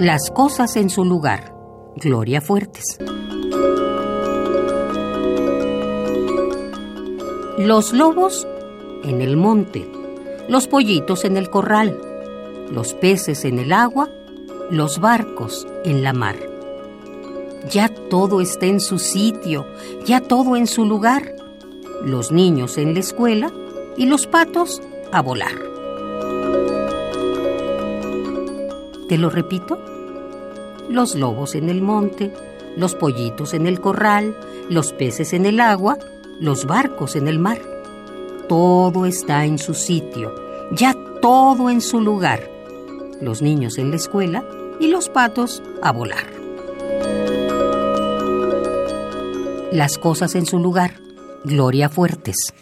Las cosas en su lugar. Gloria Fuertes. Los lobos en el monte, los pollitos en el corral, los peces en el agua, los barcos en la mar. Ya todo está en su sitio, ya todo en su lugar. Los niños en la escuela y los patos a volar. ¿Te lo repito? Los lobos en el monte, los pollitos en el corral, los peces en el agua, los barcos en el mar. Todo está en su sitio, ya todo en su lugar. Los niños en la escuela y los patos a volar. Las cosas en su lugar. Gloria Fuertes.